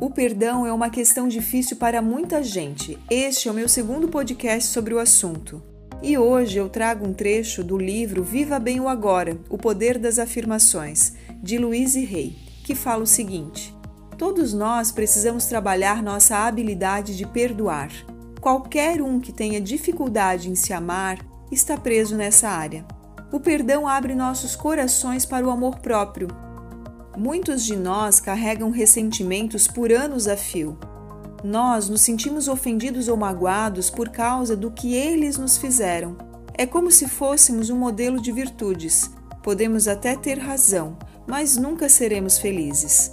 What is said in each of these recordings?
O perdão é uma questão difícil para muita gente. Este é o meu segundo podcast sobre o assunto. E hoje eu trago um trecho do livro Viva Bem o Agora: O Poder das Afirmações, de Louise Hay, que fala o seguinte: Todos nós precisamos trabalhar nossa habilidade de perdoar. Qualquer um que tenha dificuldade em se amar está preso nessa área. O perdão abre nossos corações para o amor próprio Muitos de nós carregam ressentimentos por anos a fio. Nós nos sentimos ofendidos ou magoados por causa do que eles nos fizeram. É como se fôssemos um modelo de virtudes. Podemos até ter razão, mas nunca seremos felizes.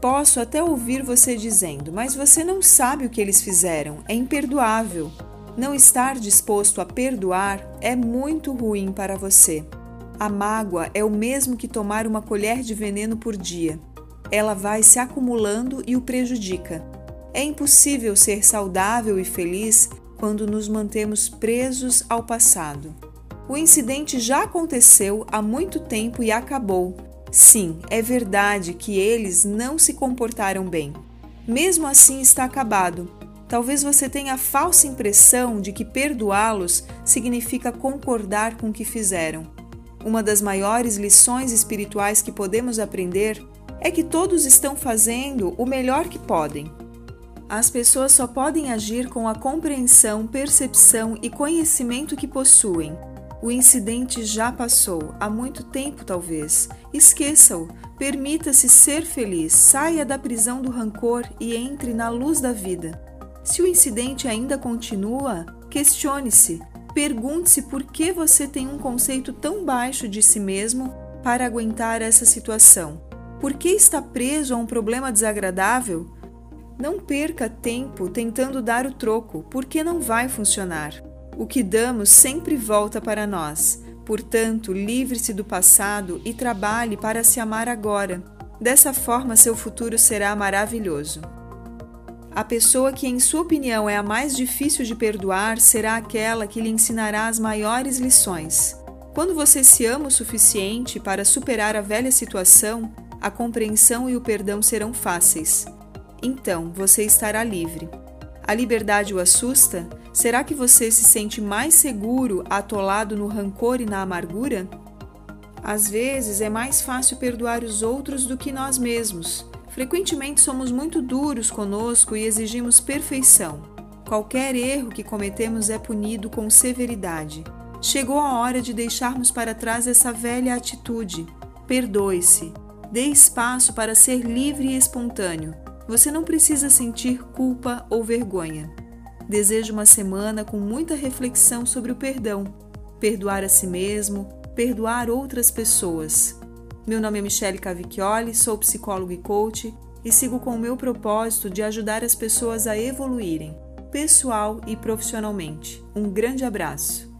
Posso até ouvir você dizendo, mas você não sabe o que eles fizeram, é imperdoável. Não estar disposto a perdoar é muito ruim para você. A mágoa é o mesmo que tomar uma colher de veneno por dia. Ela vai se acumulando e o prejudica. É impossível ser saudável e feliz quando nos mantemos presos ao passado. O incidente já aconteceu há muito tempo e acabou. Sim, é verdade que eles não se comportaram bem. Mesmo assim, está acabado. Talvez você tenha a falsa impressão de que perdoá-los significa concordar com o que fizeram. Uma das maiores lições espirituais que podemos aprender é que todos estão fazendo o melhor que podem. As pessoas só podem agir com a compreensão, percepção e conhecimento que possuem. O incidente já passou, há muito tempo talvez. Esqueça-o, permita-se ser feliz, saia da prisão do rancor e entre na luz da vida. Se o incidente ainda continua, questione-se: Pergunte-se por que você tem um conceito tão baixo de si mesmo para aguentar essa situação. Por que está preso a um problema desagradável? Não perca tempo tentando dar o troco, porque não vai funcionar. O que damos sempre volta para nós. Portanto, livre-se do passado e trabalhe para se amar agora. Dessa forma, seu futuro será maravilhoso. A pessoa que, em sua opinião, é a mais difícil de perdoar será aquela que lhe ensinará as maiores lições. Quando você se ama o suficiente para superar a velha situação, a compreensão e o perdão serão fáceis. Então você estará livre. A liberdade o assusta? Será que você se sente mais seguro atolado no rancor e na amargura? Às vezes é mais fácil perdoar os outros do que nós mesmos. Frequentemente somos muito duros conosco e exigimos perfeição. Qualquer erro que cometemos é punido com severidade. Chegou a hora de deixarmos para trás essa velha atitude. Perdoe-se. Dê espaço para ser livre e espontâneo. Você não precisa sentir culpa ou vergonha. Desejo uma semana com muita reflexão sobre o perdão. Perdoar a si mesmo, perdoar outras pessoas. Meu nome é Michele Cavicchioli, sou psicólogo e coach e sigo com o meu propósito de ajudar as pessoas a evoluírem, pessoal e profissionalmente. Um grande abraço!